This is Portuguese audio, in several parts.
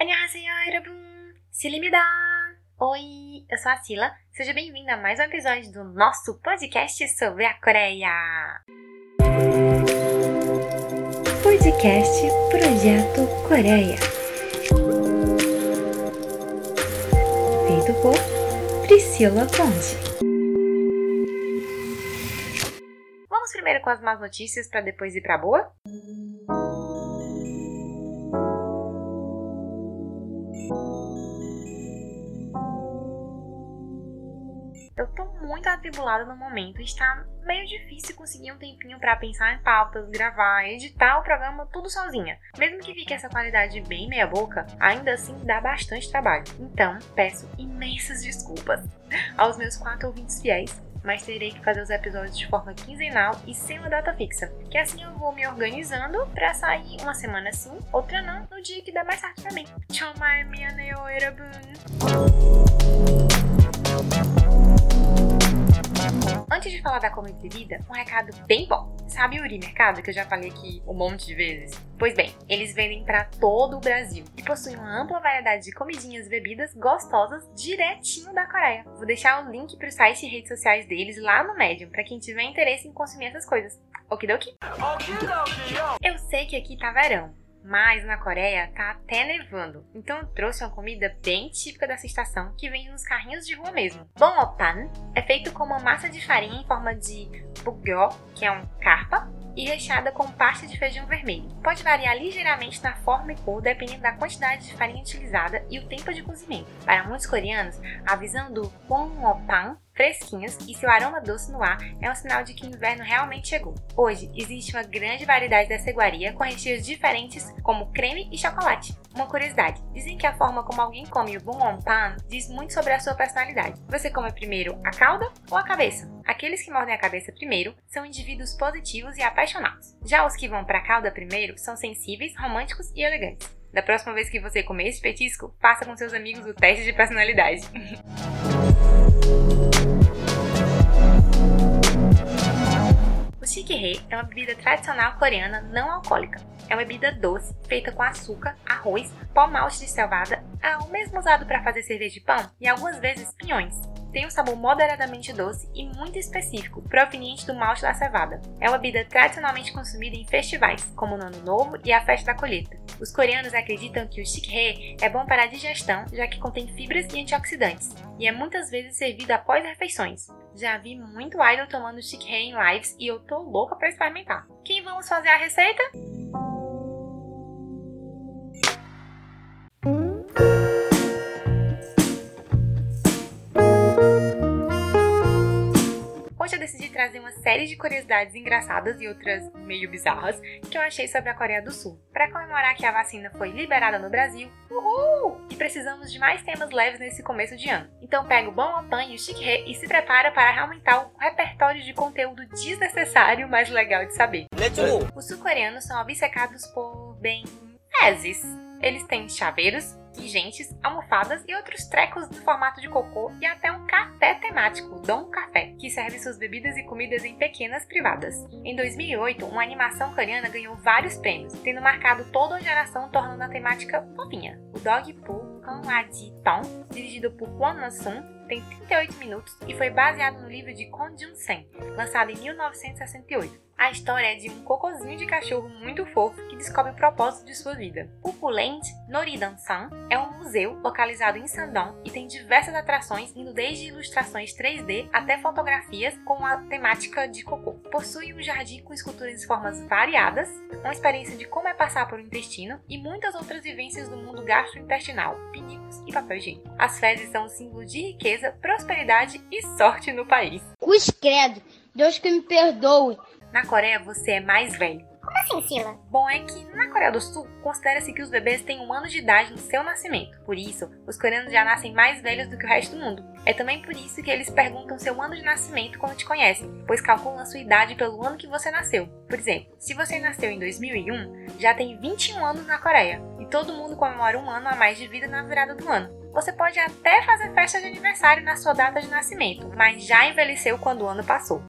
Annyeonghaseyo, Erabun! Silimida! Oi, eu sou a Sila. Seja bem-vinda a mais um episódio do nosso podcast sobre a Coreia. Podcast Projeto Coreia. Feito por Priscila Ponte. Vamos primeiro com as más notícias para depois ir para boa? Eu tô muito atribulada no momento está meio difícil conseguir um tempinho para pensar em pautas, gravar, editar o programa tudo sozinha. Mesmo que fique essa qualidade bem meia boca, ainda assim dá bastante trabalho. Então, peço imensas desculpas aos meus quatro ouvintes fiéis mas terei que fazer os episódios de forma quinzenal e sem uma data fixa, que assim eu vou me organizando para sair uma semana sim, outra não, no dia que dá mais certo pra mim. Tchau, minha Antes de falar da comida e bebida, um recado bem bom. Sabe o Uri Mercado, que eu já falei aqui um monte de vezes? Pois bem, eles vendem para todo o Brasil e possuem uma ampla variedade de comidinhas e bebidas gostosas direitinho da Coreia. Vou deixar o link para o site e redes sociais deles lá no Medium, para quem tiver interesse em consumir essas coisas. Okidoki? Eu sei que aqui tá verão, mas na Coreia tá até nevando. Então eu trouxe uma comida bem típica dessa estação que vende nos carrinhos de rua mesmo. Bongopan é feito com uma massa de farinha em forma de bugyo, que é um carpa, e recheada com pasta de feijão vermelho. Pode variar ligeiramente na forma e cor dependendo da quantidade de farinha utilizada e o tempo de cozimento. Para muitos coreanos, a visão do Bongopan fresquinhos e seu aroma doce no ar é um sinal de que o inverno realmente chegou. Hoje, existe uma grande variedade dessa iguaria com recheios diferentes, como creme e chocolate. Uma curiosidade, dizem que a forma como alguém come o bom pan diz muito sobre a sua personalidade. Você come primeiro a cauda ou a cabeça? Aqueles que mordem a cabeça primeiro são indivíduos positivos e apaixonados. Já os que vão para a cauda primeiro são sensíveis, românticos e elegantes. Da próxima vez que você comer esse petisco, faça com seus amigos o teste de personalidade. Shikihei é uma bebida tradicional coreana não alcoólica. É uma bebida doce, feita com açúcar, arroz, pó malte de cevada, é o mesmo usado para fazer cerveja de pão e algumas vezes pinhões. Tem um sabor moderadamente doce e muito específico, proveniente do malte da cevada. É uma bebida tradicionalmente consumida em festivais, como no Ano Novo e a Festa da Colheita. Os coreanos acreditam que o shikhae é bom para a digestão, já que contém fibras e antioxidantes, e é muitas vezes servido após refeições. Já vi muito idol tomando shikhae em lives e eu tô louca para experimentar. Quem vamos fazer a receita? Trazer uma série de curiosidades engraçadas e outras meio bizarras que eu achei sobre a Coreia do Sul. Para comemorar que a vacina foi liberada no Brasil, uhul! E precisamos de mais temas leves nesse começo de ano. Então pega o Bom Opan e o Chique e se prepara para aumentar o repertório de conteúdo desnecessário, mas legal de saber. Os sul-coreanos são obcecados por, bem, fezes. Eles têm chaveiros, pingentes, almofadas e outros trecos do formato de cocô e até um café temático, Dom Café, que serve suas bebidas e comidas em pequenas privadas. Em 2008, uma animação coreana ganhou vários prêmios, tendo marcado toda a geração tornando a temática fofinha. O Dog Poo Kanwaji Tong, dirigido por Kwon Na-sun, tem 38 minutos e foi baseado no livro de Kon Jun-sen, lançado em 1968. A história é de um cocôzinho de cachorro muito fofo que descobre o propósito de sua vida. O Puland Noridan-san é um museu localizado em Sandong e tem diversas atrações, indo desde ilustrações 3D até fotografias com a temática de cocô. Possui um jardim com esculturas de formas variadas, uma experiência de como é passar por um intestino e muitas outras vivências do mundo gastrointestinal, pinicos e papel higiênico. As fezes são um símbolo de riqueza, prosperidade e sorte no país. Cruz credo, Deus que me perdoe. Na Coreia você é mais velho. Como assim, Sila? Bom, é que na Coreia do Sul considera-se que os bebês têm um ano de idade no seu nascimento. Por isso, os coreanos já nascem mais velhos do que o resto do mundo. É também por isso que eles perguntam seu ano de nascimento quando te conhecem, pois calculam a sua idade pelo ano que você nasceu. Por exemplo, se você nasceu em 2001, já tem 21 anos na Coreia, e todo mundo comemora um ano a mais de vida na virada do ano. Você pode até fazer festa de aniversário na sua data de nascimento, mas já envelheceu quando o ano passou.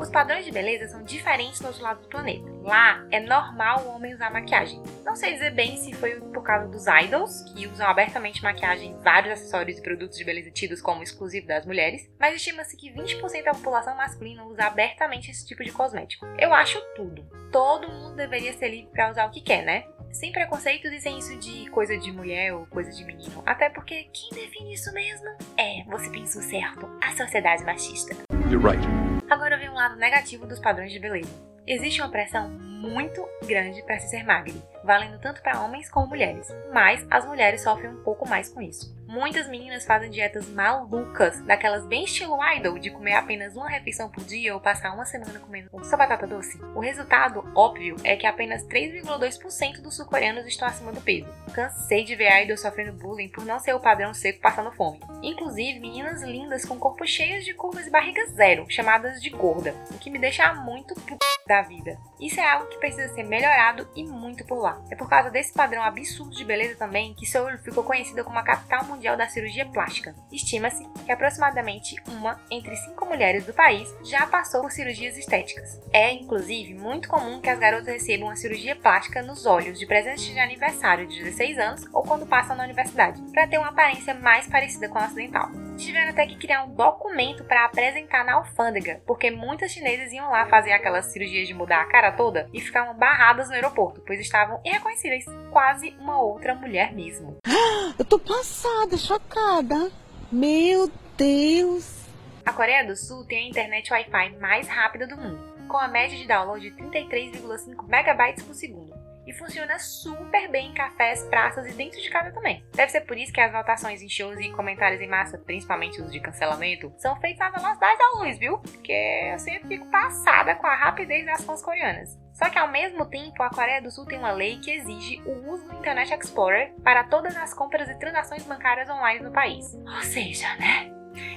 Os padrões de beleza são diferentes no outro lado do planeta. Lá é normal o homem usar maquiagem. Não sei dizer bem se foi por causa dos idols, que usam abertamente maquiagem e vários acessórios e produtos de beleza tidos como exclusivo das mulheres, mas estima-se que 20% da população masculina usa abertamente esse tipo de cosmético. Eu acho tudo. Todo mundo deveria ser livre para usar o que quer, né? Sem preconceitos e sem isso de coisa de mulher ou coisa de menino. Até porque quem define isso mesmo? É, você pensou certo, a sociedade machista. You're right. Agora vem um lado negativo dos padrões de beleza. Existe uma pressão muito grande para se ser magra, valendo tanto para homens como mulheres, mas as mulheres sofrem um pouco mais com isso. Muitas meninas fazem dietas malucas, daquelas bem estilo idol, de comer apenas uma refeição por dia ou passar uma semana comendo só batata doce. O resultado, óbvio, é que apenas 3,2% dos sul-coreanos estão acima do peso. Cansei de ver idols sofrendo bullying por não ser o padrão seco passando fome. Inclusive, meninas lindas com corpos cheios de curvas e barriga zero, chamadas de gorda, o que me deixa muito p... da vida. Isso é algo que precisa ser melhorado e muito por lá. É por causa desse padrão absurdo de beleza também que Seoul ficou conhecida como a capital mundial da cirurgia plástica. Estima-se que aproximadamente uma entre cinco mulheres do país já passou por cirurgias estéticas. É, inclusive, muito comum que as garotas recebam uma cirurgia plástica nos olhos de presente de aniversário de 16 anos ou quando passam na universidade, para ter uma aparência mais parecida com a ocidental. Tiveram até que criar um documento para apresentar na alfândega, porque muitas chinesas iam lá fazer aquelas cirurgias de mudar a cara toda e ficavam barradas no aeroporto, pois estavam irreconhecíveis, quase uma outra mulher mesmo. Eu tô passada, chocada. Meu Deus. A Coreia do Sul tem a internet Wi-Fi mais rápida do mundo, com a média de download de 33,5 megabytes por segundo. E funciona super bem em cafés, praças e dentro de casa também. Deve ser por isso que as votações em shows e comentários em massa, principalmente os de cancelamento, são feitos na velocidade da luz, viu? Porque eu sempre fico passada com a rapidez das fãs coreanas. Só que ao mesmo tempo, a Coreia do Sul tem uma lei que exige o uso do Internet Explorer para todas as compras e transações bancárias online no país. Ou seja, né?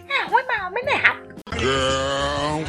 É ruim, mas ao menos é rápido. Girl.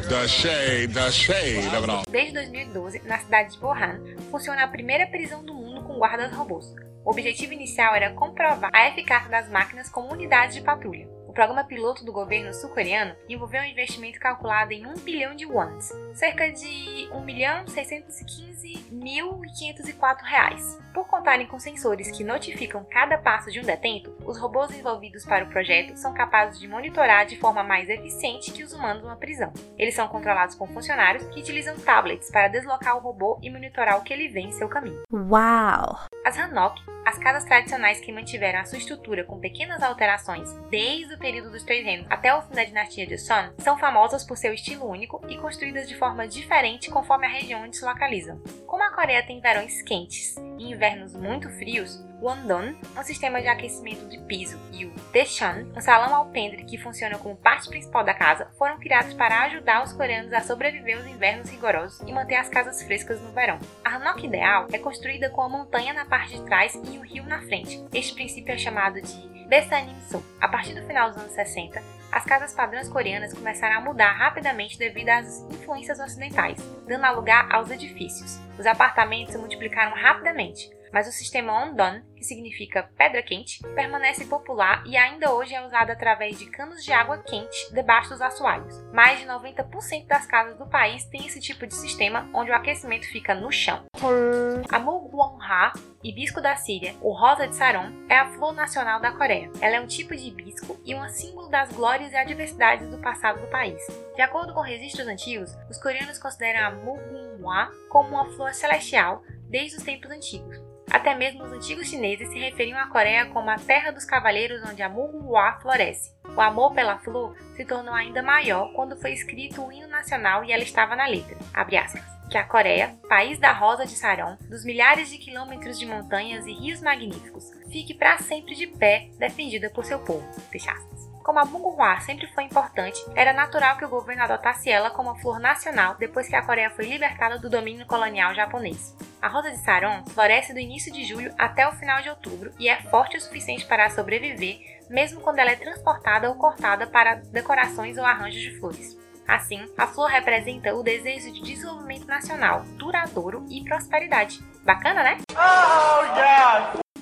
Desde 2012, na cidade de Wuhan, funciona a primeira prisão do mundo com guardas robôs. O objetivo inicial era comprovar a eficácia das máquinas como unidades de patrulha. O programa piloto do governo sul-coreano envolveu um investimento calculado em 1 bilhão de wons, cerca de 1 milhão 615.504 reais. Por contarem com sensores que notificam cada passo de um detento, os robôs envolvidos para o projeto são capazes de monitorar de forma mais eficiente que os humanos uma prisão. Eles são controlados por funcionários que utilizam tablets para deslocar o robô e monitorar o que ele vê em seu caminho. Uau! As Hanok, as casas tradicionais que mantiveram a sua estrutura com pequenas alterações desde o período dos Três Reinos até o fim da dinastia de Son, são famosas por seu estilo único e construídas de forma diferente conforme a região onde se localizam. Como a Coreia tem verões quentes e invernos muito frios, o Andon, um sistema de aquecimento de piso, e o Daecheon, um salão alpendre que funciona como parte principal da casa, foram criados para ajudar os coreanos a sobreviver aos invernos rigorosos e manter as casas frescas no verão. A Hanok ideal é construída com a montanha na parte de trás e o rio na frente. Este princípio é chamado de Besanim-sung. A partir do final dos anos 60, as casas padrões coreanas começaram a mudar rapidamente devido às influências ocidentais, dando lugar aos edifícios. Os apartamentos se multiplicaram rapidamente, mas o sistema Ondon, que significa pedra quente, permanece popular e ainda hoje é usado através de canos de água quente debaixo dos assoalhos. Mais de 90% das casas do país têm esse tipo de sistema, onde o aquecimento fica no chão. A Muguonha, hibisco da Síria, ou rosa de Saron, é a flor nacional da Coreia. Ela é um tipo de hibisco e um símbolo das glórias e adversidades do passado do país. De acordo com registros antigos, os coreanos consideram a Mugunhwa como uma flor celestial desde os tempos antigos. Até mesmo os antigos chineses se referiam à Coreia como a terra dos cavaleiros onde a Mugunhwa floresce. O amor pela flor se tornou ainda maior quando foi escrito o hino nacional e ela estava na letra, que a Coreia, país da rosa de Saron, dos milhares de quilômetros de montanhas e rios magníficos, fique para sempre de pé, defendida por seu povo, fecha aspas. Como a Bunghua sempre foi importante, era natural que o governo adotasse ela como a flor nacional depois que a Coreia foi libertada do domínio colonial japonês. A rosa de Saron floresce do início de julho até o final de outubro e é forte o suficiente para sobreviver, mesmo quando ela é transportada ou cortada para decorações ou arranjos de flores. Assim, a flor representa o desejo de desenvolvimento nacional, duradouro e prosperidade. Bacana, né?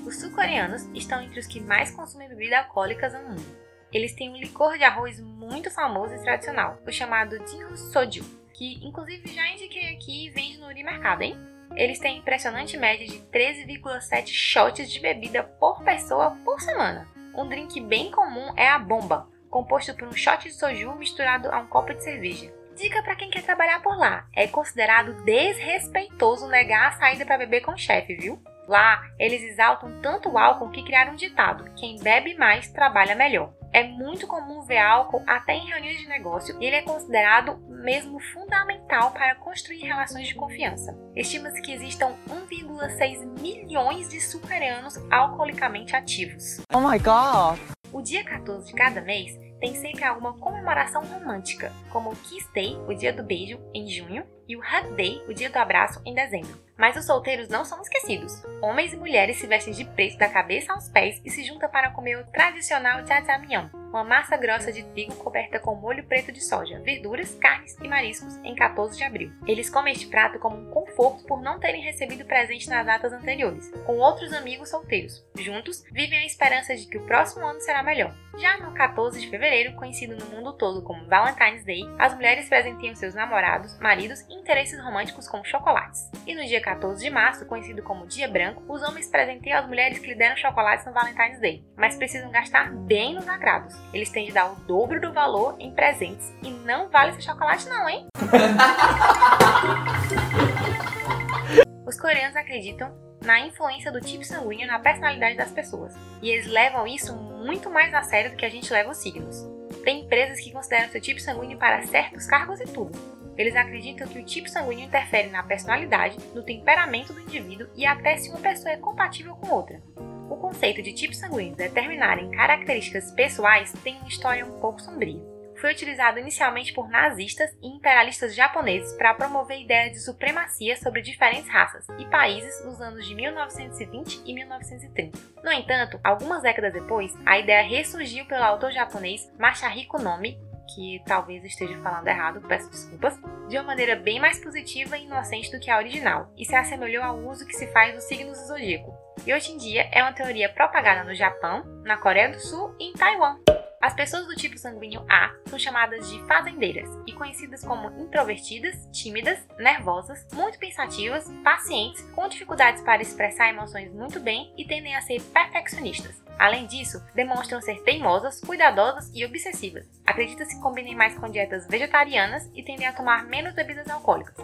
Os sul-coreanos estão entre os que mais consomem bebidas alcoólicas no mundo. Eles têm um licor de arroz muito famoso e tradicional, o chamado Jinju Soju. que inclusive já indiquei aqui e vende no Uri Mercado, hein? Eles têm impressionante média de 13,7 shots de bebida por pessoa por semana. Um drink bem comum é a bomba, composto por um shot de soju misturado a um copo de cerveja. Dica para quem quer trabalhar por lá: é considerado desrespeitoso negar a saída para beber com o chefe, viu? Lá, eles exaltam tanto o álcool que criaram um ditado: quem bebe mais trabalha melhor. É muito comum ver álcool até em reuniões de negócio e ele é considerado mesmo fundamental para construir relações de confiança. Estima-se que existam 1,6 milhões de sul-coreanos alcoolicamente ativos. Oh my god! O dia 14 de cada mês tem sempre alguma comemoração romântica, como o Kiss Day, o dia do beijo, em junho, e o Hug Day, o dia do abraço, em dezembro. Mas os solteiros não são esquecidos. Homens e mulheres se vestem de preto da cabeça aos pés e se juntam para comer o tradicional jajangmyeon, uma massa grossa de trigo coberta com molho preto de soja, verduras, carnes e mariscos em 14 de abril. Eles comem este prato como um conforto por não terem recebido presente nas datas anteriores, com outros amigos solteiros. Juntos, vivem a esperança de que o próximo ano será melhor. Já no 14 de fevereiro, conhecido no mundo todo como Valentine's Day, as mulheres presenteiam seus namorados, maridos e interesses românticos com chocolates. E no dia 14 de março, conhecido como Dia Branco, os homens presenteiam as mulheres que lhe deram chocolates no Valentine's Day, mas precisam gastar bem nos agrados. Eles têm de dar o dobro do valor em presentes e não vale esse chocolate não, hein? Os coreanos acreditam na influência do tipo sanguíneo na personalidade das pessoas, e eles levam isso muito mais a sério do que a gente leva os signos. Tem empresas que consideram seu tipo sanguíneo para certos cargos e tudo. Eles acreditam que o tipo sanguíneo interfere na personalidade, no temperamento do indivíduo e até se uma pessoa é compatível com outra. O conceito de tipo sanguíneo determinarem características pessoais tem uma história um pouco sombria foi utilizado inicialmente por nazistas e imperialistas japoneses para promover ideias de supremacia sobre diferentes raças e países nos anos de 1920 e 1930. No entanto, algumas décadas depois, a ideia ressurgiu pelo autor japonês Masahiko Nomi, que talvez esteja falando errado, peço desculpas, de uma maneira bem mais positiva e inocente do que a original, e se assemelhou ao uso que se faz dos signos do zodíaco. E hoje em dia é uma teoria propagada no Japão, na Coreia do Sul e em Taiwan. As pessoas do tipo sanguíneo A são chamadas de fazendeiras e conhecidas como introvertidas, tímidas, nervosas, muito pensativas, pacientes, com dificuldades para expressar emoções muito bem e tendem a ser perfeccionistas. Além disso, demonstram ser teimosas, cuidadosas e obsessivas. Acredita-se que combinem mais com dietas vegetarianas e tendem a tomar menos bebidas alcoólicas.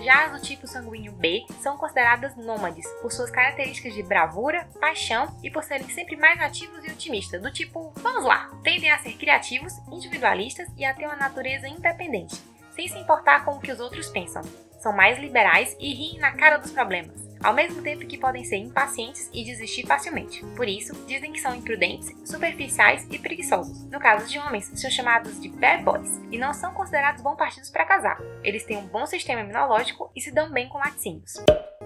Já as do tipo sanguíneo B são consideradas nômades por suas características de bravura, paixão e por serem sempre mais ativos e otimistas, do tipo, vamos lá, tendem a ser criativos, individualistas e a ter uma natureza independente, sem se importar com o que os outros pensam. São mais liberais e riem na cara dos problemas ao mesmo tempo que podem ser impacientes e desistir facilmente. Por isso, dizem que são imprudentes, superficiais e preguiçosos. No caso de homens, são chamados de bad boys e não são considerados bons partidos para casar. Eles têm um bom sistema imunológico e se dão bem com laticínios.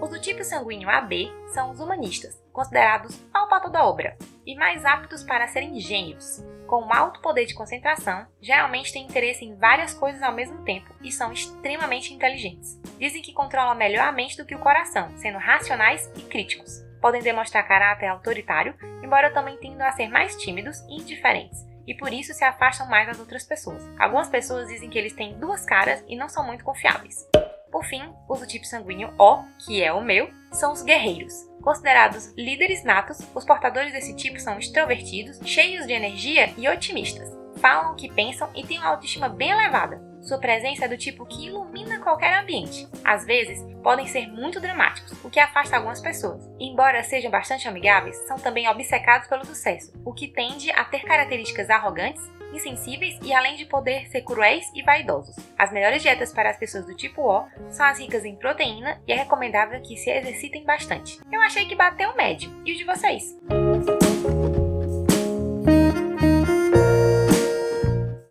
Os do tipo sanguíneo AB são os humanistas, considerados pau para toda obra, e mais aptos para serem gênios com um alto poder de concentração, geralmente têm interesse em várias coisas ao mesmo tempo e são extremamente inteligentes. Dizem que controlam melhor a mente do que o coração, sendo racionais e críticos. Podem demonstrar caráter autoritário, embora também tendam a ser mais tímidos e indiferentes, e por isso se afastam mais das outras pessoas. Algumas pessoas dizem que eles têm duas caras e não são muito confiáveis. Por fim, os do tipo sanguíneo O, que é o meu, são os guerreiros. Considerados líderes natos, os portadores desse tipo são extrovertidos, cheios de energia e otimistas. Falam o que pensam e têm uma autoestima bem elevada. Sua presença é do tipo que ilumina qualquer ambiente. Às vezes, podem ser muito dramáticos, o que afasta algumas pessoas. Embora sejam bastante amigáveis, são também obcecados pelo sucesso, o que tende a ter características arrogantes insensíveis e além de poder ser cruéis e vaidosos. As melhores dietas para as pessoas do tipo O são as ricas em proteína e é recomendável que se exercitem bastante. Eu achei que bateu médio. E o de vocês?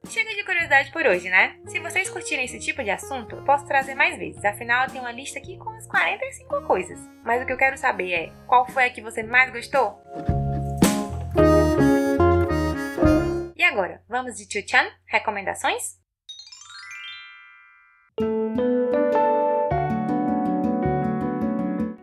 Chega de curiosidade por hoje, né? Se vocês curtirem esse tipo de assunto, eu posso trazer mais vezes. Afinal, eu tenho uma lista aqui com as 45 coisas. Mas o que eu quero saber é: qual foi a que você mais gostou? Agora, vamos de Chuchan? Recomendações?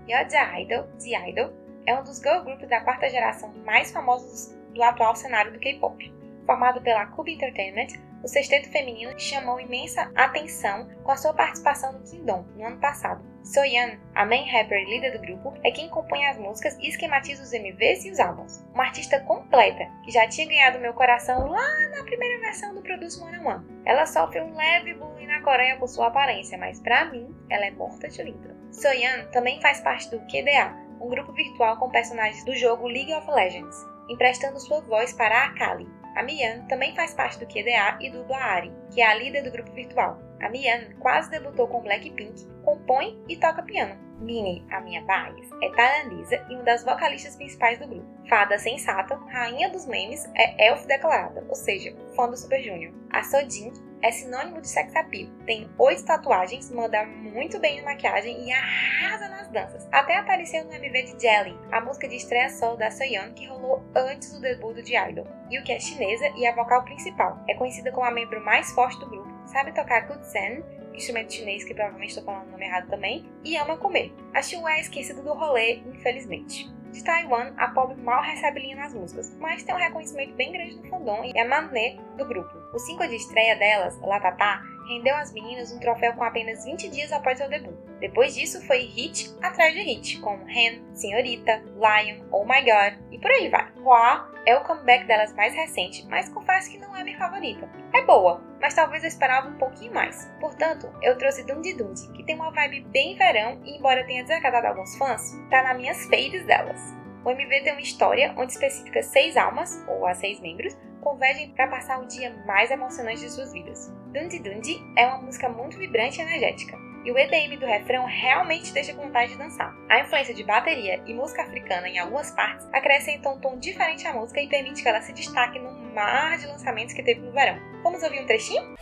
Yoja Idol, The Idol, é um dos girl groups da quarta geração mais famosos do atual cenário do K-pop. Formado pela Cube Entertainment, o sexteto feminino chamou imensa atenção com a sua participação no Kingdom no ano passado. Soyeon, a main rapper e líder do grupo, é quem compõe as músicas e esquematiza os MVs e os álbuns. Uma artista completa, que já tinha ganhado meu coração lá na primeira versão do Produce One One. Ela sofre um leve bullying na Coreia por sua aparência, mas pra mim, ela é morta de linda. Soyeon também faz parte do QDA, um grupo virtual com personagens do jogo League of Legends, emprestando sua voz para a Akali. A Mian também faz parte do QDA e dubla a Ari, que é a líder do grupo virtual. A Mian quase debutou com Blackpink, compõe e toca piano. Minnie, a minha Baez, é tailandesa e uma das vocalistas principais do grupo. Fada sensata, rainha dos memes, é elf declarada, ou seja, fã do Super Junior. A Sojin é sinônimo de sex appeal. Tem oito tatuagens, manda muito bem na maquiagem e arrasa nas danças. Até apareceu no MV de Jelly, a música de estreia solo da Soyeon que rolou antes do debut de Idol. E o que é chinesa e a vocal principal. É conhecida como a membro mais forte do grupo, sabe tocar kutsen, instrumento chinês que provavelmente estou falando o nome errado também, e ama comer. A Xiu é esquecida do rolê, infelizmente. De Taiwan, a pobre mal recebe linha nas músicas, mas tem um reconhecimento bem grande no fandom e é mané do grupo. O single de estreia delas, Latatá, rendeu às meninas um troféu com apenas 20 dias após seu debut. Depois disso, foi hit atrás de hit, com Hen, Senhorita, Lion, Oh My God e por aí vai. Hua é o comeback delas mais recente, mas confesso que não é minha favorita. É boa, mas talvez eu esperava um pouquinho mais. Portanto, eu trouxe Dundi Dundi, que tem uma vibe bem verão e, embora tenha desagradado alguns fãs, tá nas minhas faves delas. O MV tem uma história onde especifica seis almas, ou as seis membros, convergem para passar o dia mais emocionante de suas vidas. Dundi Dundi é uma música muito vibrante e energética, e o EDM do refrão realmente deixa com vontade de dançar. A influência de bateria e música africana em algumas partes acrescenta um tom diferente à música e permite que ela se destaque no mar de lançamentos que teve no verão. Vamos ouvir um trechinho?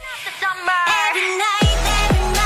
Victan,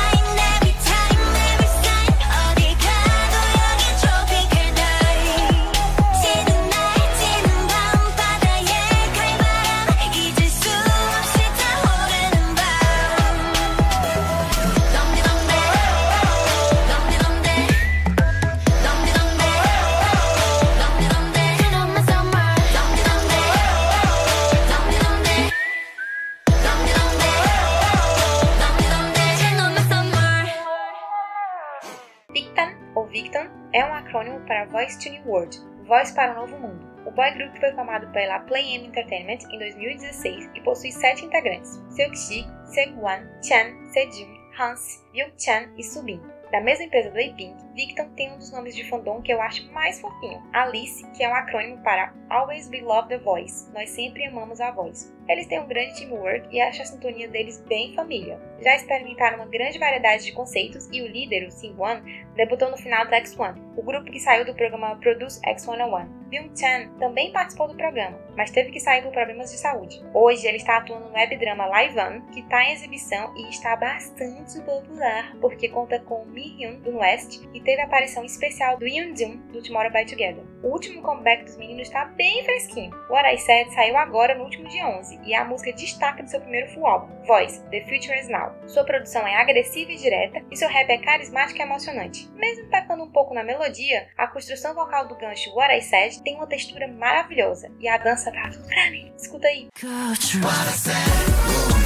para Voice New World, Voz para o Novo Mundo. O boy group foi formado pela Play M Entertainment em 2016 e possui sete integrantes: Seokji, Segwan, Chan, Sejun, Hans, Byuk-chan e Subin. Da mesma empresa do A-Pink, Victon tem um dos nomes de fandom que eu acho mais fofinho, Alice, que é um acrônimo para Always We Love the Voice, Nós Sempre Amamos a Voz. Eles têm um grande teamwork e acho a sintonia deles bem família. Já experimentaram uma grande variedade de conceitos e o líder, o Sing-Wan, debutou no final do X1, o grupo que saiu do programa Produce X101. Byung-chan também participou do programa, mas teve que sair por problemas de saúde. Hoje ele está atuando no webdrama Live On, que está em exibição e está bastante popular, porque conta com Mi-hyun do West e teve a aparição especial do Yoon-jun do Tomorrow by Together. O último comeback dos meninos está bem fresquinho. What I Said saiu agora no último dia 11 e é a música destaque do seu primeiro full álbum, Voice, The Future Is Now. Sua produção é agressiva e direta e seu rap é carismático e emocionante. Mesmo pecando um pouco na melodia, a construção vocal do gancho What I Said tem uma textura maravilhosa e a dança tá tudo pra mim. Escuta aí. What I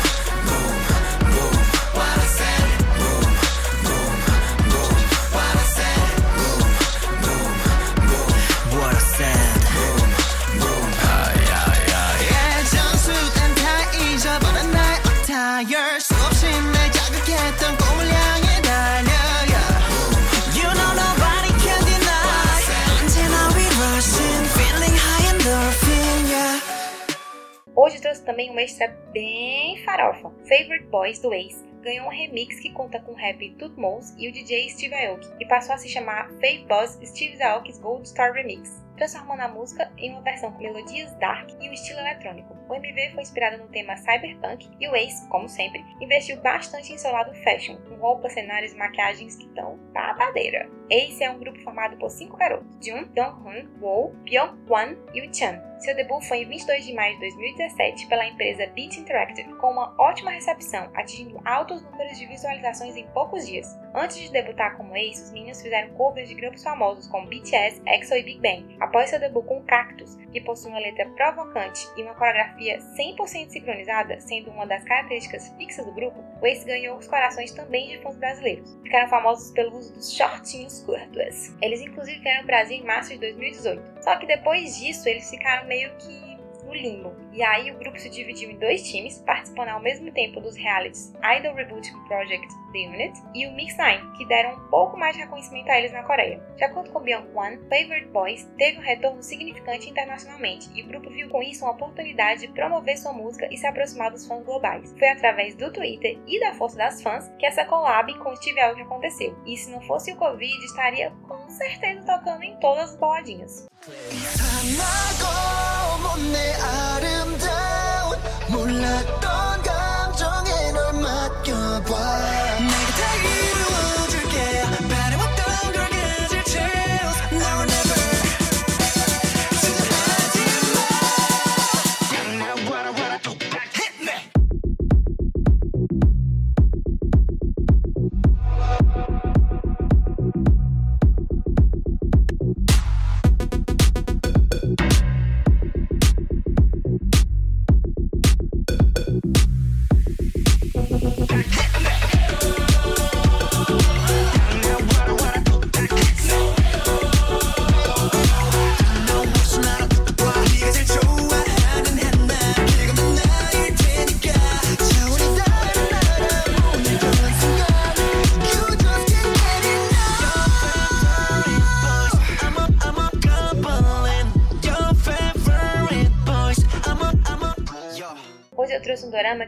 Hoje trouxe também uma extra bem farofa. Favorite Boys do Ace ganhou um remix que conta com o rap Tutmos e o DJ Steve Aoki e passou a se chamar Fave Boss Steve Aoki's Gold Star Remix, transformando a música em uma versão com melodias dark e um estilo eletrônico. O MV foi inspirado no tema cyberpunk e o Ace, como sempre, investiu bastante em seu lado fashion, com roupas, cenários e maquiagens que estão babadeira. Ace é um grupo formado por cinco garotos: Jun, Dong-hun, Woo, Byung-hwan e Woo-chan. Seu debut foi em 22 de maio de 2017 pela empresa Beat Interactive, com uma ótima recepção, atingindo altos números de visualizações em poucos dias. Antes de debutar como Ace, os meninos fizeram covers de grupos famosos como BTS, EXO e Big Bang, Após seu debut com Cactus, que possui uma letra provocante e uma coreografia 100% sincronizada, sendo uma das características fixas do grupo, o Ace ganhou os corações também de fãs brasileiros. Ficaram famosos pelo uso dos shortinhos curtos. Eles inclusive vieram ao Brasil em março de 2018. Só que depois disso, eles ficaram meio que no limbo. E aí o grupo se dividiu em dois times, participando ao mesmo tempo dos realities Idol Reboot Project The Unit e o Mix 9, que deram um pouco mais de reconhecimento a eles na Coreia. De acordo com Byung One, Favorite Boys teve um retorno significante internacionalmente e o grupo viu com isso uma oportunidade de promover sua música e se aproximar dos fãs globais. Foi através do Twitter e da força das fãs que essa collab com Steve Aoki aconteceu. E se não fosse o Covid, estaria com certeza tocando em todas as baladinhas. 못내 아름다운 몰랐던 감정에 널 맡겨봐. 내가 다 이루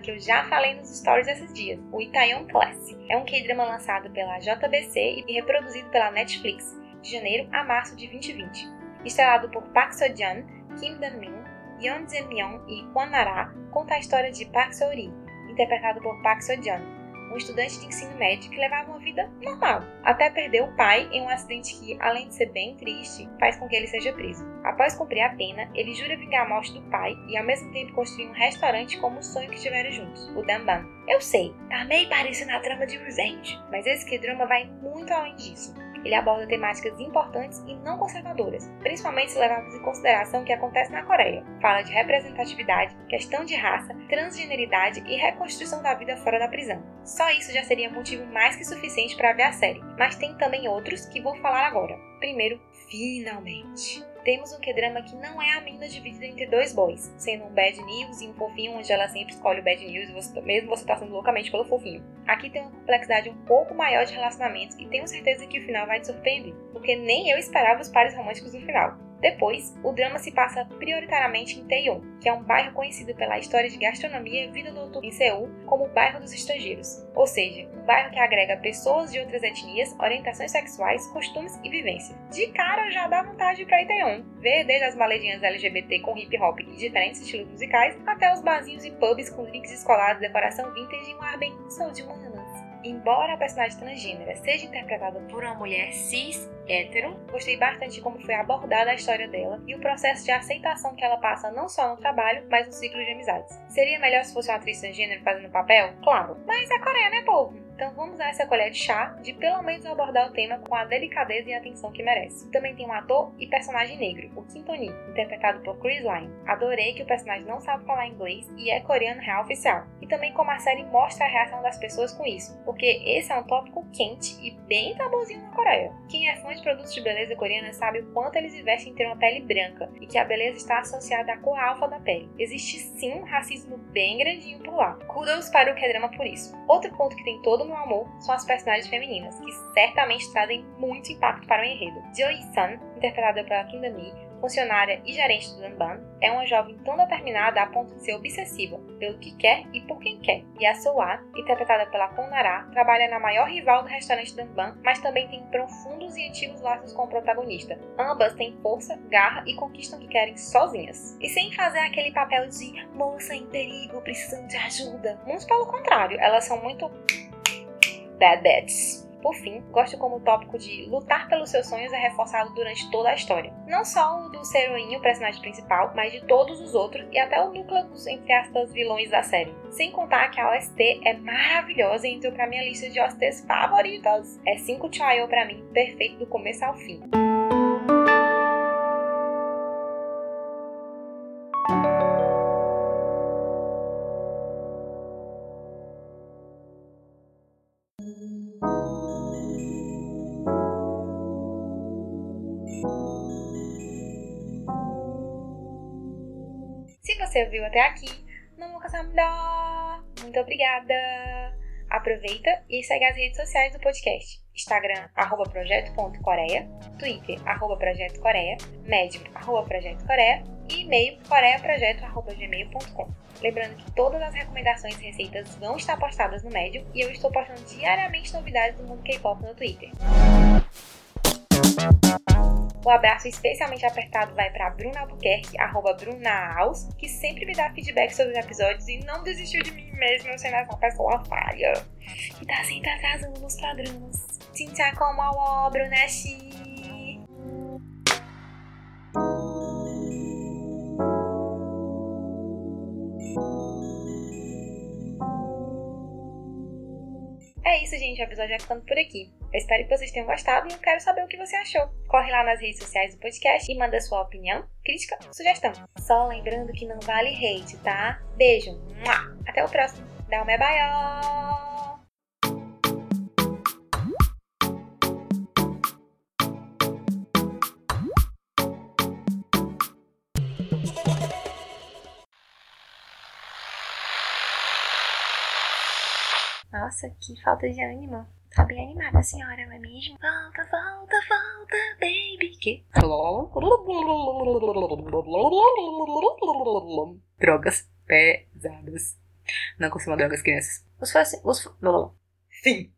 que eu já falei nos stories esses dias, o Itaewon Class. É um K-drama lançado pela JBC e reproduzido pela Netflix, de janeiro a março de 2020. Estrelado por Park Seo-joon, Kim Dan-min, Yeon Jae-myung e Kwon Nara, conta a história de Park Seo-ri, interpretado por Park Seo-joon, um estudante de ensino médio que levava uma vida normal, até perder o pai em um acidente que, além de ser bem triste, faz com que ele seja preso. Após cumprir a pena, ele jura vingar a morte do pai e ao mesmo tempo construir um restaurante como o sonho que tiveram juntos, o Danban. Eu sei, tá meio parecendo a trama de Revenge, mas esse que drama vai muito além disso. Ele aborda temáticas importantes e não conservadoras, principalmente se levarmos em consideração o que acontece na Coreia. Fala de representatividade, questão de raça, transgeneridade e reconstrução da vida fora da prisão. Só isso já seria motivo mais que suficiente para ver a série, mas tem também outros que vou falar agora. Primeiro, finalmente. Temos um K-drama que não é a mina dividida entre dois boys, sendo um bad news e um fofinho, onde ela sempre escolhe o bad news, mesmo você passando loucamente pelo fofinho. Aqui tem uma complexidade um pouco maior de relacionamentos e tenho certeza que o final vai te surpreender, porque nem eu esperava os pares românticos no final. Depois, o drama se passa prioritariamente em Taeyon, que é um bairro conhecido pela história de gastronomia e vida noturna em Seul como o bairro dos estrangeiros, ou seja, um bairro que agrega pessoas de outras etnias, orientações sexuais, costumes e vivência. De cara já dá vontade para ir Taeyon, ver desde as maledinhas LGBT com hip hop e diferentes estilos musicais, até os barzinhos e pubs com drinks descolados, decoração vintage e um ar bem sou de humanas. Embora a personagem transgênera seja interpretada por uma mulher cis hétero, gostei bastante de como foi abordada a história dela e o processo de aceitação que ela passa não só no trabalho, mas no ciclo de amizades. Seria melhor se fosse uma atriz transgênero fazendo o papel? Claro, mas é Coreia, né, povo? Então vamos dar essa colher de chá de pelo menos abordar o tema com a delicadeza e atenção que merece. Também tem um ator e personagem negro, o Kim Tony, interpretado por Chris Line. Adorei que o personagem não sabe falar inglês e é coreano real oficial. E também como a série mostra a reação das pessoas com isso, porque esse é um tópico quente e bem tabuzinho na Coreia. Quem é fã de produtos de beleza coreana sabe o quanto eles investem em ter uma pele branca e que a beleza está associada à cor alfa da pele. Existe sim um racismo bem grandinho por lá. Kudos para o K-drama por isso. Outro ponto que tem todo o amor são as personagens femininas, que certamente trazem muito impacto para o enredo. Joy Sun, interpretada pela Kim Da-mi, funcionária e gerente do Danban, é uma jovem tão determinada a ponto de ser obsessiva pelo que quer e por quem quer. E a Soa, interpretada pela Konara, trabalha na maior rival do restaurante Danban, mas também tem profundos e antigos laços com o protagonista. Ambas têm força, garra e conquistam o que querem sozinhas. E sem fazer aquele papel de moça em perigo, precisando de ajuda. Muito pelo contrário, elas são muito bad bats. Por fim, gosto como o tópico de lutar pelos seus sonhos é reforçado durante toda a história. Não só o do Seroinho, o personagem principal, mas de todos os outros e até o núcleo dos, entre aspas, vilões da série. Sem contar que a OST é maravilhosa e entrou pra minha lista de OSTs favoritas. É 5 Child pra mim, perfeito do começo ao fim. Se você ouviu até aqui, dá. Muito obrigada! Aproveita e segue as redes sociais do podcast. Instagram, arroba projeto.coreia, Twitter, arroba projeto coreia, Medium, arroba e e-mail coreaprojeto.gmail.com. Lembrando que todas as recomendações e receitas vão estar postadas no Medium e eu estou postando diariamente novidades do mundo K-pop no Twitter. O abraço especialmente apertado vai para Bruna Albuquerque, arroba Brunaals, que sempre me dá feedback sobre os episódios e não desistiu de mim mesmo sendo essa pessoa falha. E tá sempre atrasando nos programas. Tinta como a Bruna Xi. É isso, gente. O episódio vai ficando por aqui. Eu espero que vocês tenham gostado e eu quero saber o que você achou. Corre lá nas redes sociais do podcast e manda sua opinião, crítica, sugestão. Só lembrando que não vale hate, tá? Beijo. Até o próximo. Dá uma baió! Nossa, que falta de ânimo. Tá bem animada a senhora, não é mesmo? Volta, volta, volta, baby. Que? Drogas pesadas. Não consumam drogas, crianças. Os, os, Fim.